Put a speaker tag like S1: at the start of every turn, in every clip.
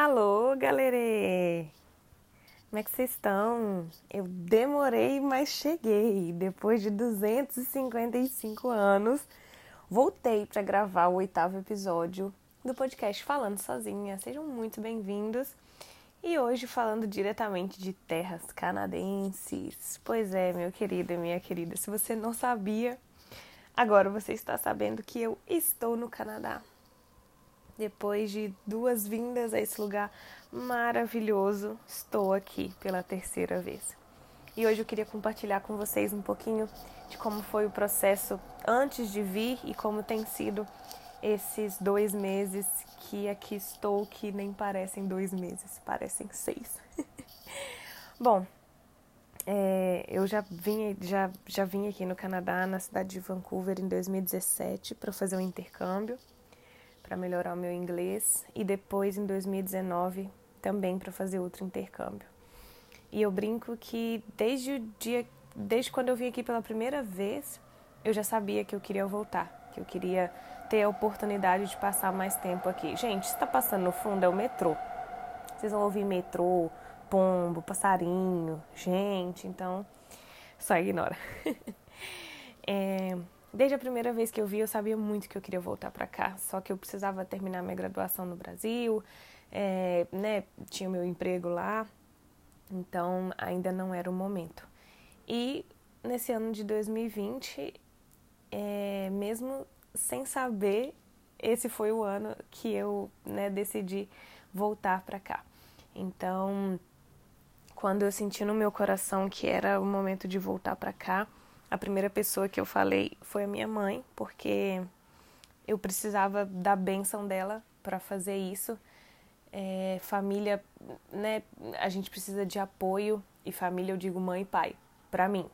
S1: Alô, galera! Como é que vocês estão? Eu demorei, mas cheguei. Depois de 255 anos, voltei para gravar o oitavo episódio do podcast Falando Sozinha. Sejam muito bem-vindos. E hoje falando diretamente de terras canadenses. Pois é, meu querido e minha querida, se você não sabia, agora você está sabendo que eu estou no Canadá depois de duas vindas a esse lugar maravilhoso, estou aqui pela terceira vez. E hoje eu queria compartilhar com vocês um pouquinho de como foi o processo antes de vir e como tem sido esses dois meses que aqui estou, que nem parecem dois meses, parecem seis. Bom, é, eu já vim, já, já vim aqui no Canadá, na cidade de Vancouver, em 2017, para fazer um intercâmbio para melhorar o meu inglês e depois em 2019 também para fazer outro intercâmbio. E eu brinco que desde o dia, desde quando eu vim aqui pela primeira vez, eu já sabia que eu queria voltar, que eu queria ter a oportunidade de passar mais tempo aqui. Gente, está passando no fundo é o metrô. Vocês vão ouvir metrô, pombo, passarinho, gente, então só ignora. é, Desde a primeira vez que eu vi, eu sabia muito que eu queria voltar para cá, só que eu precisava terminar minha graduação no Brasil, é, né, tinha meu emprego lá, então ainda não era o momento. E nesse ano de 2020, é, mesmo sem saber, esse foi o ano que eu né, decidi voltar para cá. Então, quando eu senti no meu coração que era o momento de voltar para cá, a primeira pessoa que eu falei foi a minha mãe, porque eu precisava da benção dela para fazer isso. É, família, né? A gente precisa de apoio e família eu digo mãe e pai, para mim,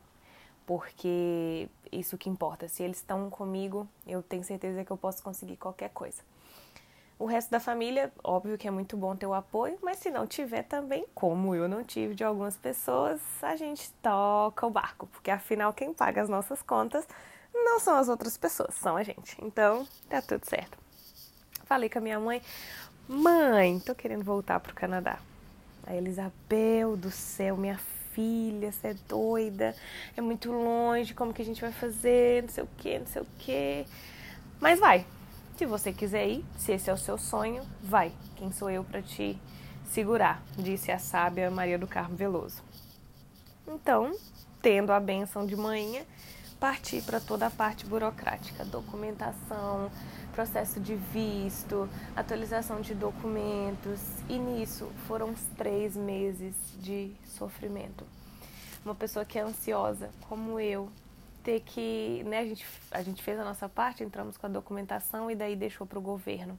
S1: porque isso que importa. Se eles estão comigo, eu tenho certeza que eu posso conseguir qualquer coisa. O resto da família, óbvio que é muito bom ter o apoio, mas se não tiver também, como eu não tive de algumas pessoas, a gente toca o barco, porque afinal quem paga as nossas contas não são as outras pessoas, são a gente. Então, tá tudo certo. Falei com a minha mãe, mãe, tô querendo voltar pro Canadá. A Elisabel do céu, minha filha, você é doida, é muito longe, como que a gente vai fazer, não sei o que, não sei o que. Mas vai, se você quiser ir, se esse é o seu sonho, vai. Quem sou eu para te segurar? Disse a sábia Maria do Carmo Veloso. Então, tendo a benção de manhã, parti para toda a parte burocrática, documentação, processo de visto, atualização de documentos. E nisso foram uns três meses de sofrimento. Uma pessoa que é ansiosa, como eu, ter que, né, a gente, a gente fez a nossa parte, entramos com a documentação e daí deixou para o governo.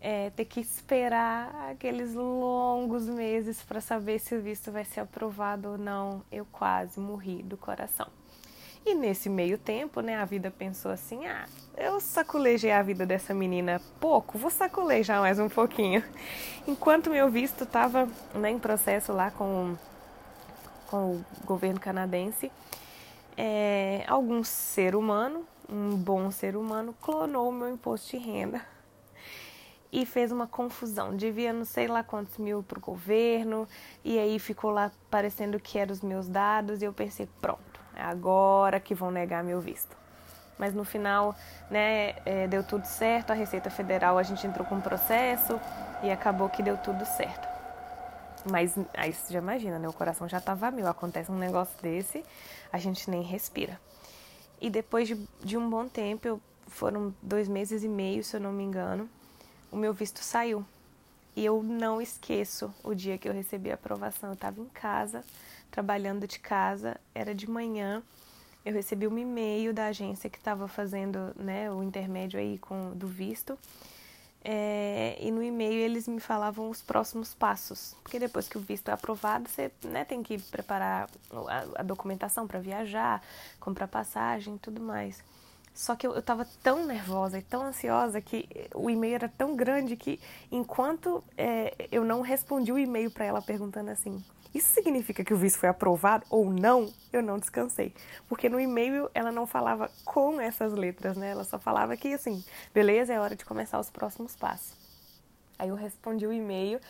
S1: É, ter que esperar aqueles longos meses para saber se o visto vai ser aprovado ou não, eu quase morri do coração. E nesse meio tempo, né, a vida pensou assim: ah, eu saculejei a vida dessa menina pouco, vou saculejar mais um pouquinho. Enquanto meu visto estava né, em processo lá com, com o governo canadense, é, algum ser humano, um bom ser humano, clonou o meu imposto de renda e fez uma confusão. Devia não sei lá quantos mil para o governo, e aí ficou lá parecendo que eram os meus dados, e eu pensei, pronto, é agora que vão negar meu visto. Mas no final, né, é, deu tudo certo, a Receita Federal, a gente entrou com um processo e acabou que deu tudo certo. Mas aí você já imagina, né? O coração já tava mil. Acontece um negócio desse, a gente nem respira. E depois de, de um bom tempo, eu, foram dois meses e meio, se eu não me engano, o meu visto saiu. E eu não esqueço o dia que eu recebi a aprovação. Eu estava em casa, trabalhando de casa, era de manhã. Eu recebi um e-mail da agência que estava fazendo né, o intermédio aí com, do visto. É, e no e-mail eles me falavam os próximos passos, porque depois que o visto é aprovado, você né, tem que preparar a, a documentação para viajar, comprar passagem e tudo mais. Só que eu, estava tão nervosa e tão ansiosa que o e-mail era tão grande que enquanto é, eu não respondi o e-mail para ela perguntando assim, isso significa que o visto foi aprovado ou não? Eu não descansei. Porque no e-mail ela não falava com essas letras, né? Ela só falava que assim, beleza, é hora de começar os próximos passos. Aí eu respondi o e-mail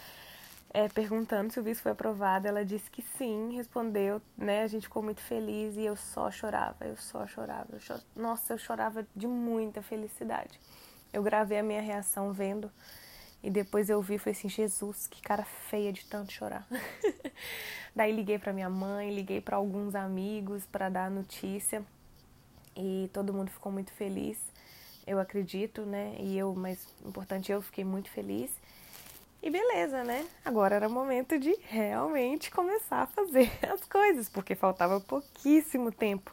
S1: é, perguntando se o visto foi aprovado. Ela disse que sim, respondeu, né? A gente ficou muito feliz e eu só chorava, eu só chorava. Eu chor... Nossa, eu chorava de muita felicidade. Eu gravei a minha reação vendo e depois eu vi e falei assim: Jesus, que cara feia de tanto chorar. Daí liguei para minha mãe, liguei para alguns amigos para dar a notícia e todo mundo ficou muito feliz. Eu acredito, né? E eu, mais importante, eu fiquei muito feliz. E beleza, né? Agora era o momento de realmente começar a fazer as coisas, porque faltava pouquíssimo tempo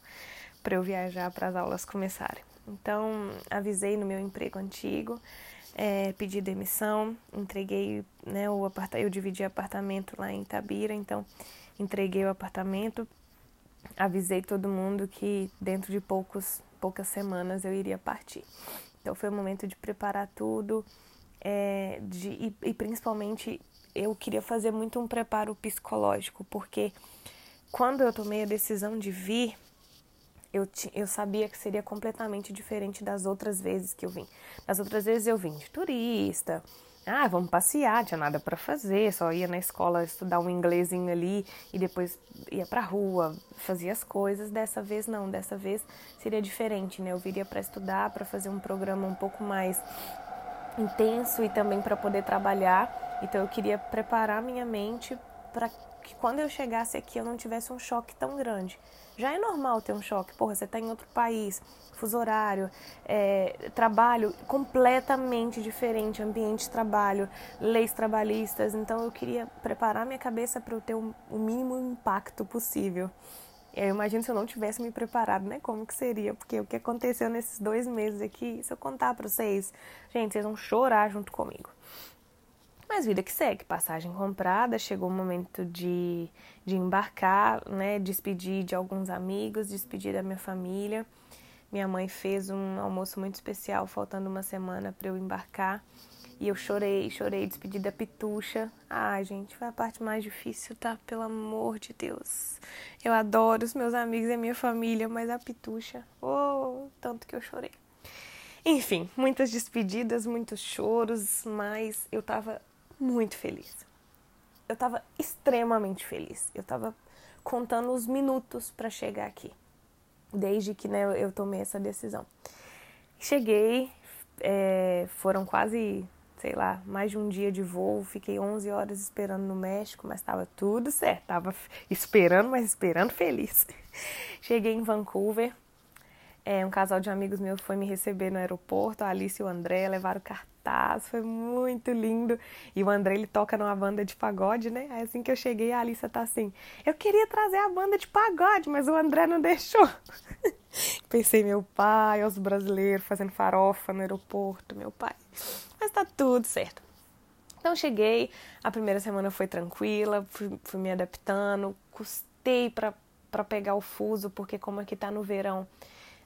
S1: para eu viajar para as aulas começarem. Então, avisei no meu emprego antigo, é, pedi demissão, entreguei, né, o apartamento, eu dividi apartamento lá em Itabira, então entreguei o apartamento, avisei todo mundo que dentro de poucos, poucas semanas eu iria partir. Então foi o momento de preparar tudo, é, de, e, e principalmente eu queria fazer muito um preparo psicológico, porque quando eu tomei a decisão de vir, eu, eu sabia que seria completamente diferente das outras vezes que eu vim. Das outras vezes eu vim de turista, ah, vamos passear, tinha nada para fazer, só ia na escola estudar um inglesinho ali e depois ia pra rua, fazia as coisas. Dessa vez não, dessa vez seria diferente, né? Eu viria para estudar, para fazer um programa um pouco mais intenso e também para poder trabalhar. Então eu queria preparar minha mente para que quando eu chegasse aqui eu não tivesse um choque tão grande. Já é normal ter um choque, porra, você está em outro país, fuso horário, é, trabalho completamente diferente, ambiente de trabalho, leis trabalhistas. Então eu queria preparar minha cabeça para eu ter o mínimo impacto possível. Eu imagino se eu não tivesse me preparado, né? Como que seria? Porque o que aconteceu nesses dois meses aqui, se eu contar para vocês, gente, vocês vão chorar junto comigo. Mas vida que segue, passagem comprada, chegou o momento de, de embarcar, né? Despedir de alguns amigos, despedir da minha família. Minha mãe fez um almoço muito especial, faltando uma semana para eu embarcar. E eu chorei, chorei, despedi da pitucha. Ai, gente, foi a parte mais difícil, tá? Pelo amor de Deus. Eu adoro os meus amigos e a minha família, mas a pitucha, oh, tanto que eu chorei. Enfim, muitas despedidas, muitos choros, mas eu tava muito feliz. Eu tava extremamente feliz. Eu tava contando os minutos para chegar aqui, desde que né, eu tomei essa decisão. Cheguei, é, foram quase, sei lá, mais de um dia de voo. Fiquei 11 horas esperando no México, mas estava tudo certo. Tava esperando, mas esperando feliz. Cheguei em Vancouver. É, um casal de amigos meus foi me receber no aeroporto, a Alice e o André levaram cartão foi muito lindo. E o André, ele toca numa banda de pagode, né? Aí assim que eu cheguei, a Alissa tá assim, eu queria trazer a banda de pagode, mas o André não deixou. Pensei, meu pai, os brasileiros fazendo farofa no aeroporto, meu pai. Mas tá tudo certo. Então cheguei, a primeira semana foi tranquila, fui, fui me adaptando, custei para pegar o fuso, porque como aqui tá no verão,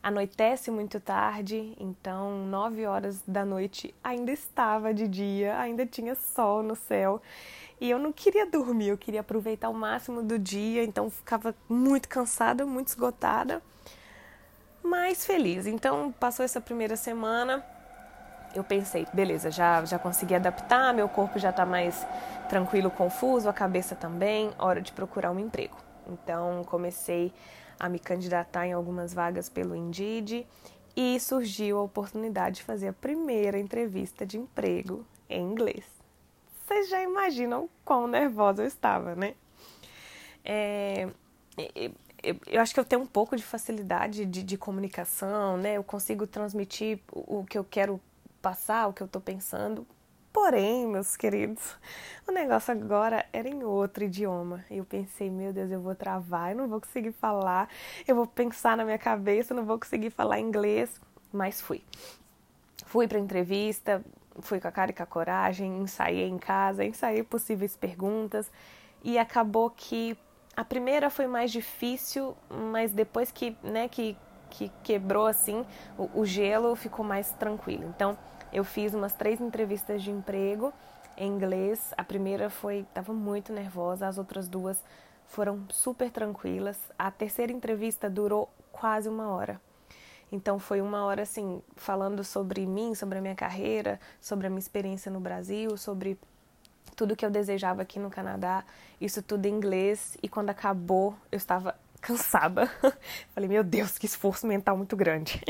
S1: Anoitece muito tarde, então nove horas da noite ainda estava de dia, ainda tinha sol no céu. E eu não queria dormir, eu queria aproveitar o máximo do dia, então ficava muito cansada, muito esgotada, mas feliz. Então passou essa primeira semana, eu pensei, beleza, já, já consegui adaptar, meu corpo já está mais tranquilo, confuso, a cabeça também, hora de procurar um emprego. Então comecei a me candidatar em algumas vagas pelo Indeed e surgiu a oportunidade de fazer a primeira entrevista de emprego em inglês. Vocês já imaginam quão nervosa eu estava, né? É, eu acho que eu tenho um pouco de facilidade de, de comunicação, né? Eu consigo transmitir o que eu quero passar, o que eu estou pensando Porém, meus queridos, o negócio agora era em outro idioma. Eu pensei, meu Deus, eu vou travar, eu não vou conseguir falar, eu vou pensar na minha cabeça, eu não vou conseguir falar inglês. Mas fui. Fui para entrevista, fui com a cara e com a coragem, ensaiei em casa, ensaiei possíveis perguntas e acabou que a primeira foi mais difícil, mas depois que, né, que, que quebrou assim o, o gelo, ficou mais tranquilo. Então, eu fiz umas três entrevistas de emprego em inglês. A primeira foi, estava muito nervosa, as outras duas foram super tranquilas. A terceira entrevista durou quase uma hora. Então foi uma hora assim, falando sobre mim, sobre a minha carreira, sobre a minha experiência no Brasil, sobre tudo que eu desejava aqui no Canadá, isso tudo em inglês. E quando acabou, eu estava cansada. Falei, meu Deus, que esforço mental muito grande.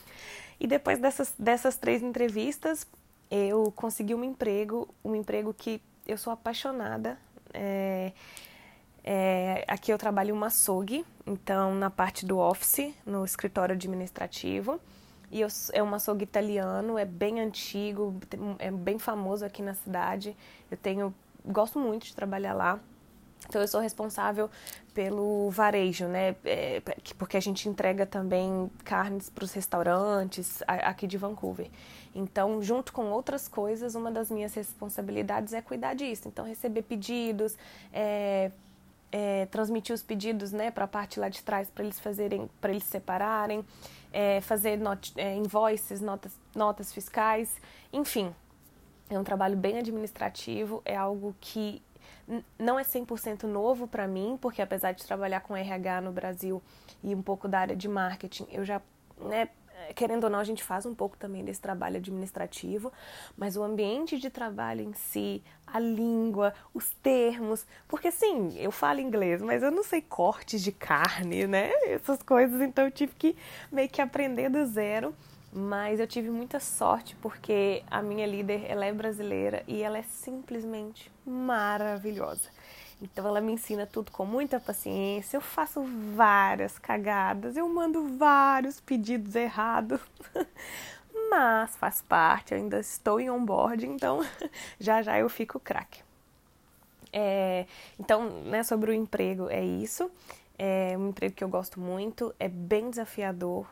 S1: e depois dessas, dessas três entrevistas, eu consegui um emprego, um emprego que eu sou apaixonada. É, é, aqui eu trabalho uma açougue, então na parte do office, no escritório administrativo. E eu, é um açougue italiano, é bem antigo, é bem famoso aqui na cidade. Eu tenho, gosto muito de trabalhar lá. Então eu sou responsável pelo varejo, né? É, porque a gente entrega também carnes para os restaurantes aqui de Vancouver. Então, junto com outras coisas, uma das minhas responsabilidades é cuidar disso. Então, receber pedidos, é, é, transmitir os pedidos, né, para a parte lá de trás para eles fazerem, para eles separarem, é, fazer not, é, invoices, notas, notas fiscais, enfim. É um trabalho bem administrativo, é algo que não é 100% novo para mim, porque apesar de trabalhar com RH no Brasil e um pouco da área de marketing, eu já, né, querendo ou não, a gente faz um pouco também desse trabalho administrativo, mas o ambiente de trabalho em si, a língua, os termos, porque sim, eu falo inglês, mas eu não sei cortes de carne, né? Essas coisas, então eu tive que meio que aprender do zero. Mas eu tive muita sorte porque a minha líder, ela é brasileira e ela é simplesmente maravilhosa. Então ela me ensina tudo com muita paciência. Eu faço várias cagadas, eu mando vários pedidos errados. Mas faz parte, ainda estou em onboard, então já já eu fico craque. É, então, né, sobre o emprego, é isso. É um emprego que eu gosto muito, é bem desafiador,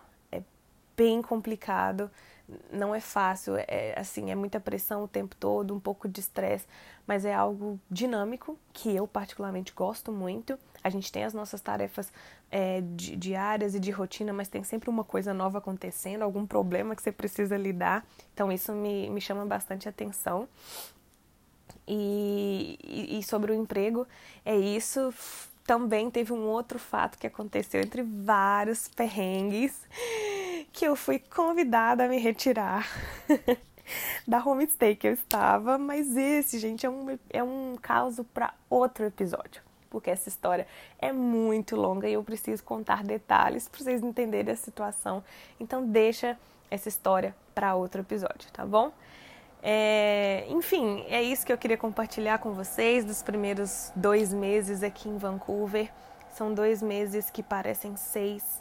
S1: bem complicado, não é fácil, é assim, é muita pressão o tempo todo, um pouco de estresse, mas é algo dinâmico que eu particularmente gosto muito. A gente tem as nossas tarefas é, di diárias e de rotina, mas tem sempre uma coisa nova acontecendo, algum problema que você precisa lidar. Então isso me, me chama bastante atenção. E, e, e sobre o emprego, é isso. Também teve um outro fato que aconteceu entre vários perrengues que eu fui convidada a me retirar da homestay que eu estava, mas esse, gente, é um, é um caso para outro episódio, porque essa história é muito longa e eu preciso contar detalhes para vocês entenderem a situação. Então, deixa essa história para outro episódio, tá bom? É, enfim, é isso que eu queria compartilhar com vocês dos primeiros dois meses aqui em Vancouver. São dois meses que parecem seis.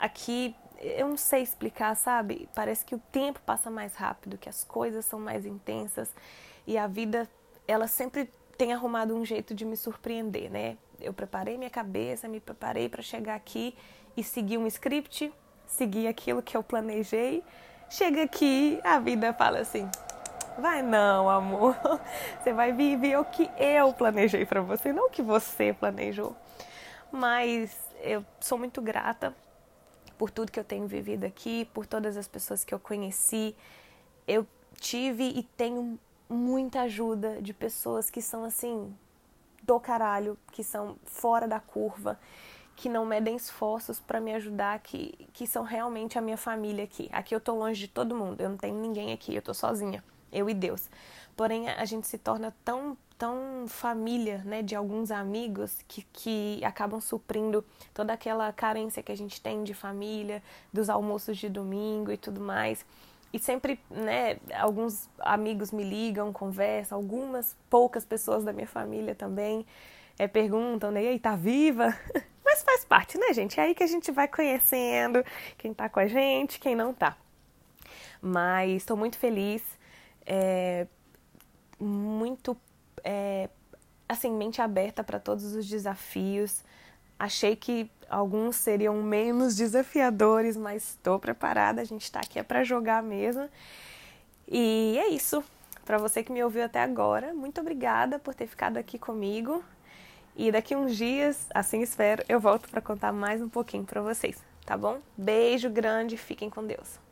S1: Aqui eu não sei explicar, sabe? Parece que o tempo passa mais rápido, que as coisas são mais intensas e a vida, ela sempre tem arrumado um jeito de me surpreender, né? Eu preparei minha cabeça, me preparei para chegar aqui e seguir um script, seguir aquilo que eu planejei. Chega aqui, a vida fala assim: vai não, amor. Você vai viver o que eu planejei para você, não o que você planejou. Mas eu sou muito grata por tudo que eu tenho vivido aqui, por todas as pessoas que eu conheci. Eu tive e tenho muita ajuda de pessoas que são assim do caralho, que são fora da curva, que não medem esforços para me ajudar, que, que são realmente a minha família aqui. Aqui eu tô longe de todo mundo, eu não tenho ninguém aqui, eu tô sozinha, eu e Deus. Porém, a gente se torna tão tão família, né, de alguns amigos que, que acabam suprindo toda aquela carência que a gente tem de família, dos almoços de domingo e tudo mais. E sempre, né, alguns amigos me ligam, conversam, algumas poucas pessoas da minha família também é, perguntam, né, e aí, tá viva? Mas faz parte, né, gente? É aí que a gente vai conhecendo quem tá com a gente, quem não tá. Mas estou muito feliz, é, muito é, assim, mente aberta para todos os desafios. Achei que alguns seriam menos desafiadores, mas estou preparada. A gente está aqui é para jogar mesmo. E é isso. Para você que me ouviu até agora, muito obrigada por ter ficado aqui comigo. E daqui uns dias, assim espero, eu volto para contar mais um pouquinho para vocês, tá bom? Beijo grande, fiquem com Deus.